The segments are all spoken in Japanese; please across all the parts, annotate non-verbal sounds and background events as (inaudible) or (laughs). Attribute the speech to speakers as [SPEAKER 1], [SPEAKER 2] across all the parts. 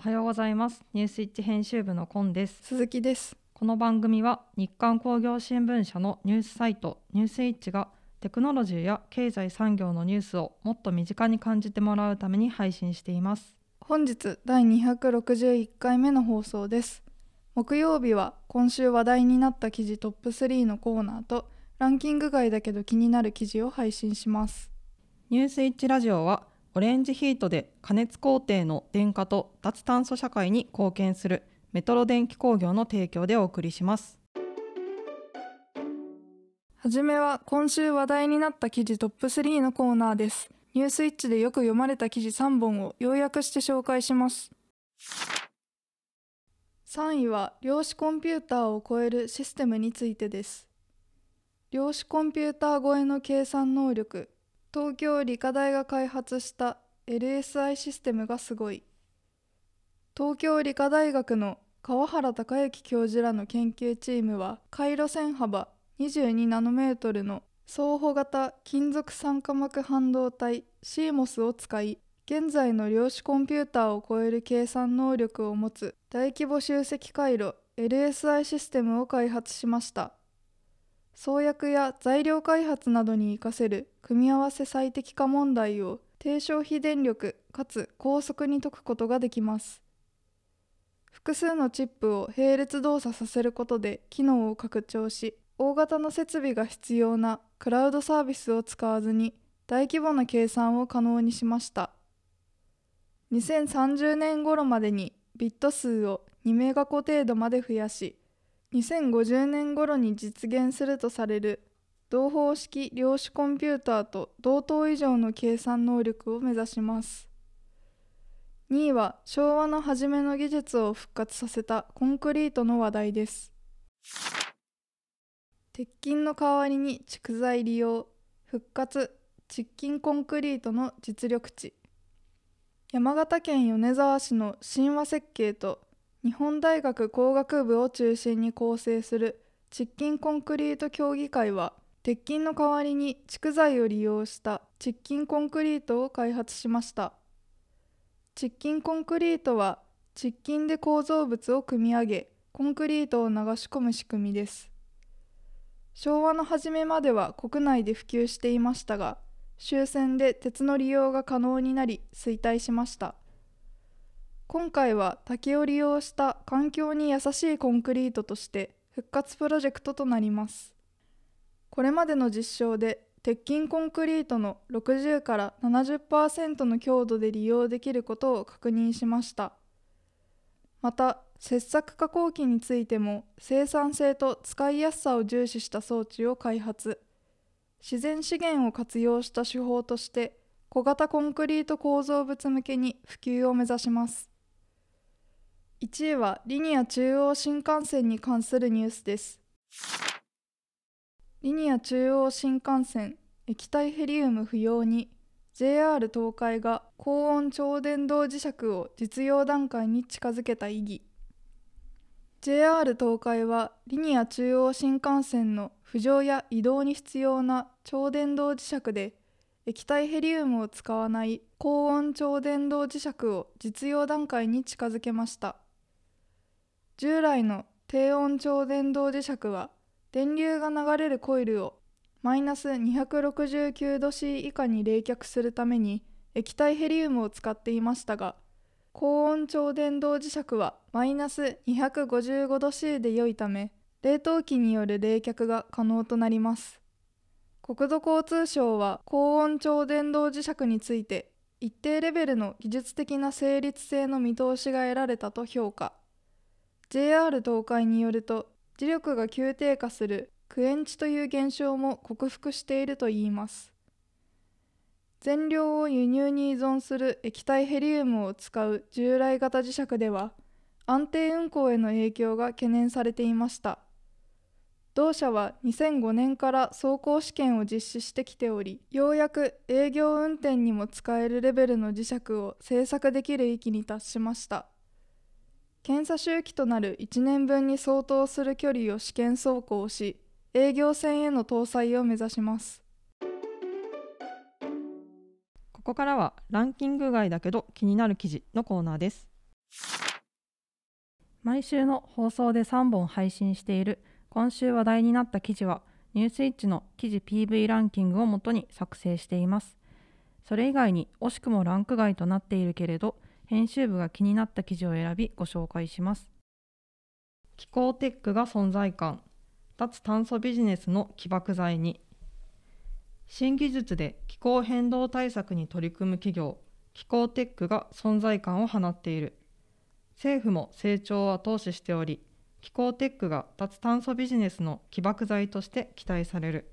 [SPEAKER 1] はようございます。ニュースイッチ編集部のコンです。
[SPEAKER 2] 鈴木です。
[SPEAKER 1] この番組は日刊工業新聞社のニュースサイトニュースイッチがテクノロジーや経済産業のニュースをもっと身近に感じてもらうために配信しています。
[SPEAKER 2] 本日第261回目の放送です。木曜日は今週話題になった記事トップ3のコーナーとランキング外だけど気になる記事を配信します。
[SPEAKER 1] ニュースイッチラジオはオレンジヒートで加熱工程の電化と脱炭素社会に貢献するメトロ電気工業の提供でお送りします。
[SPEAKER 2] はじめは今週話題になった記事トップ3のコーナーです。ニュースイッチでよく読まれた記事3本を要約して紹介します。3位は量子コンピューターを超えるシステムについてです。量子コンピューター超えの計算能力。東京理科大が開発した LSI システムがすごい。東京理科大学の川原隆之教授らの研究チームは回路線幅22ナノメートルの相補型金属酸化膜半導体 CMOS を使い現在の量子コンピューターを超える計算能力を持つ大規模集積回路 LSI システムを開発しました。創薬や材料開発などに活かせる組み合わせ最適化問題を低消費電力かつ高速に解くことができます。複数のチップを並列動作させることで機能を拡張し大型の設備が必要なクラウドサービスを使わずに大規模な計算を可能にしました。2030年頃までにビット数を2メガ個程度まで増やし2050年頃に実現するとされる同方式量子コンピューターと同等以上の計算能力を目指します。2位は昭和の初めの技術を復活させたコンクリートの話題です。鉄筋の代わりに蓄材利用復活窒筋コンクリートの実力値。山形県米沢市の神話設計と日本大学工学部を中心に構成する窒筋コンクリート協議会は鉄筋の代わりに蓄材を利用した窒筋コンクリートを開発しました。窒筋コンクリートは窒筋で構造物を組み上げコンクリートを流し込む仕組みです。昭和の初めまでは国内で普及していましたが終戦で鉄の利用が可能になり衰退しました。今回は竹を利用した環境に優しいコンクリートとして復活プロジェクトとなります。これまでの実証で鉄筋コンクリートの60から70%の強度で利用できることを確認しました。また切削加工機についても生産性と使いやすさを重視した装置を開発。自然資源を活用した手法として小型コンクリート構造物向けに普及を目指します。1位はリニア中央新幹線に関するニュースです。リニア中央新幹線液体ヘリウム不要に JR 東海が高温超電導磁石を実用段階に近づけた意義。JR 東海はリニア中央新幹線の浮上や移動に必要な超電導磁石で液体ヘリウムを使わない高温超電導磁石を実用段階に近づけました。従来の低温超電導磁石は電流が流れるコイルをマイナス269度 C 以下に冷却するために液体ヘリウムを使っていましたが高温超電導磁石はマイナス255度 C で良いため冷凍機による冷却が可能となります。国土交通省は高温超電導磁石について一定レベルの技術的な成立性の見通しが得られたと評価。JR 東海によると磁力が急低下するクエンチという現象も克服しているといいます。全量を輸入に依存する液体ヘリウムを使う従来型磁石では安定運行への影響が懸念されていました。同社は2005年から走行試験を実施してきておりようやく営業運転にも使えるレベルの磁石を製作できる域に達しました。検査周期となる1年分に相当する距離を試験走行し営業線への搭載を目指します。
[SPEAKER 1] ここからはランキング外だけど気になる記事のコーナーです。毎週の放送で3本配信している今週話題になった記事はニュースイッチの記事 PV ランキングをもとに作成しています。それ以外に惜しくもランク外となっているけれど編集部が気になった記事を選びご紹介します。気候テックが存在感。脱炭素ビジネスの起爆剤に。新技術で気候変動対策に取り組む企業。気候テックが存在感を放っている。政府も成長を後押ししており気候テックが脱炭素ビジネスの起爆剤として期待される。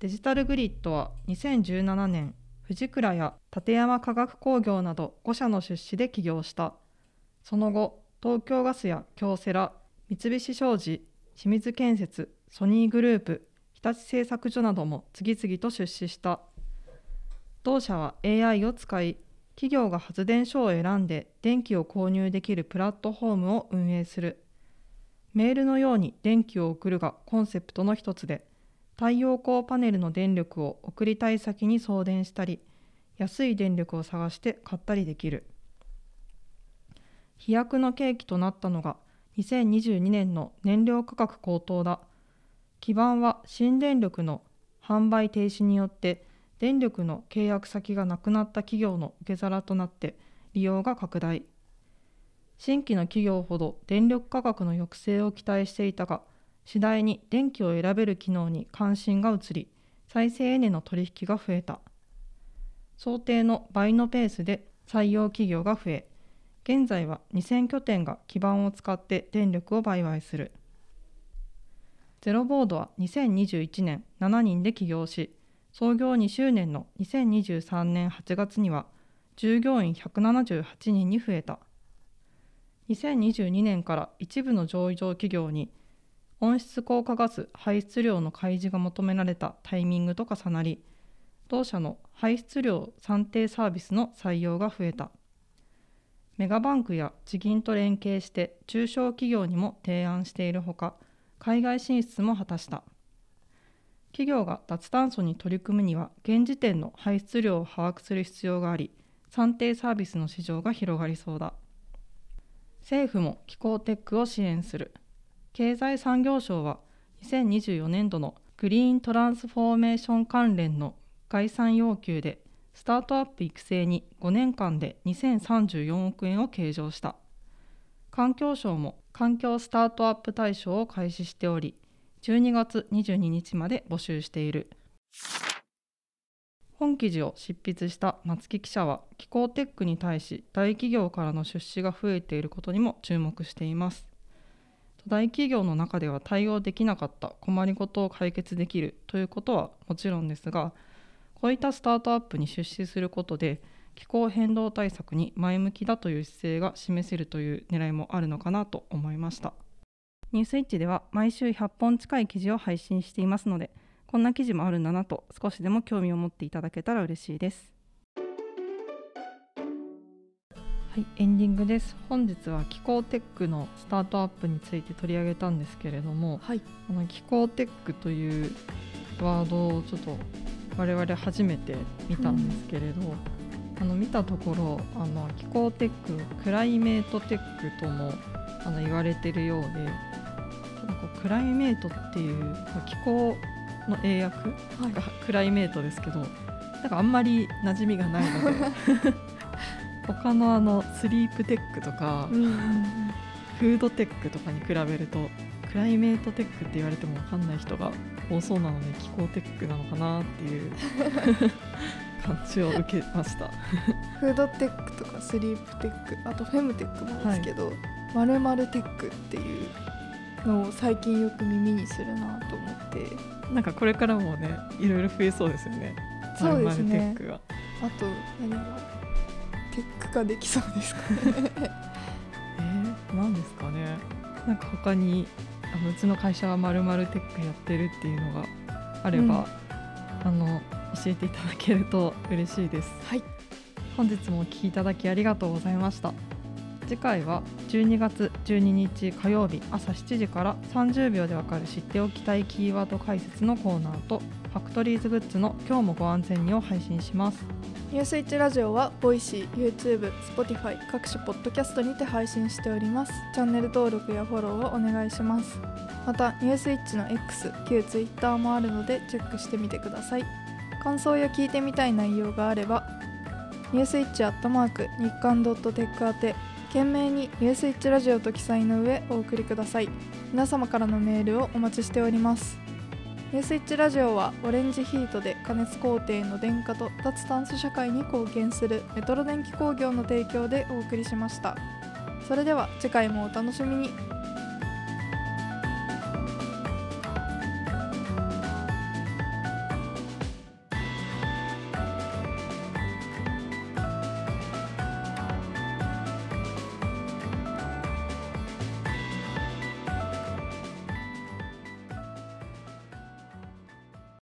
[SPEAKER 1] デジタルグリッドは2017年藤倉や立山化学工業など5社の出資で起業した。その後東京ガスや京セラ三菱商事清水建設ソニーグループ日立製作所なども次々と出資した。同社は AI を使い企業が発電所を選んで電気を購入できるプラットフォームを運営する。メールのように電気を送るがコンセプトの一つで太陽光パネルの電力を送りたい先に送電したり安い電力を探して買ったりできる。飛躍の契機となったのが2022年の燃料価格高騰だ。基盤は新電力の販売停止によって電力の契約先がなくなった企業の受け皿となって利用が拡大。新規の企業ほど電力価格の抑制を期待していたが次第に電気を選べる機能に関心が移り再生エネの取引が増えた。想定の倍のペースで採用企業が増え現在は2000拠点が基盤を使って電力を売買する。ゼロボードは2021年7人で起業し創業2周年の2023年8月には従業員178人に増えた。2022年から一部の上場企業に温室効果ガス排出量の開示が求められたタイミングと重なり同社の排出量算定サービスの採用が増えた。メガバンクや地銀と連携して中小企業にも提案しているほか海外進出も果たした。企業が脱炭素に取り組むには現時点の排出量を把握する必要があり算定サービスの市場が広がりそうだ。政府も気候テックを支援する。経済産業省は2024年度のグリーントランスフォーメーション関連の概算要求でスタートアップ育成に5年間で2034億円を計上した。環境省も環境スタートアップ対象を開始しており12月22日まで募集している。本記事を執筆した松木記者は気候テックに対し大企業からの出資が増えていることにも注目しています。大企業の中では対応できなかった困りごとを解決できるということはもちろんですがこういったスタートアップに出資することで気候変動対策に前向きだという姿勢が示せるという狙いもあるのかなと思いました。ニュースイッチでは毎週100本近い記事を配信していますのでこんな記事もあるんだなと少しでも興味を持っていただけたら嬉しいです。はいエンディングです。本日は気候テックのスタートアップについて取り上げたんですけれども、
[SPEAKER 2] はい、
[SPEAKER 1] あの気候テックというワードをちょっと我々初めて見たんですけれど、うん、あの見たところあの気候テック climate tech ともあの言われてるようでなんか climate っていう、まあ、気候の英訳？が climate ですけど、なんかあんまり馴染みがないので (laughs) 他のあの sleep tech とか、うんうんうん、フードテックとかに比べるとクライメートテックって言われても分かんない人が多そうなので気候テックなのかなっていう感じを受けました。
[SPEAKER 2] フードテックとかスリープテックあとフェムテックもですけど、まるまるテックっていうのを最近よく耳にするなと思って。
[SPEAKER 1] なんかこれからもねいろいろ増えそうですよね。そうですね。
[SPEAKER 2] あと何が？テック化できそうですかね (laughs)
[SPEAKER 1] えー、何ですかねなんか他にあのうちの会社はまるまるテックやってるっていうのがあれば、うん、あの教えていただけると嬉しいです。
[SPEAKER 2] はい。
[SPEAKER 1] 本日もお聞きいただきありがとうございました。次回は12月12日火曜日朝7時から30秒でわかる知っておきたいキーワード解説のコーナーとファクトリーズグッズの今日もご安全にを配信します
[SPEAKER 2] ニュースイッチラジオは Voicy、YouTube、Spotify 各種ポッドキャストにて配信しております。チャンネル登録やフォローをお願いします。またニュースイッチの X、旧 Twitter もあるのでチェックしてみてください。感想や聞いてみたい内容があればニュースイッチアットマーク日刊ドットテック宛て件名にニュースイッチラジオと記載の上お送りください。皆様からのメールをお待ちしております。ニュースイッチラジオはオレンジヒートで加熱工程の電化と脱炭素社会に貢献するメトロ電気工業の提供でお送りしました。それでは次回もお楽しみに。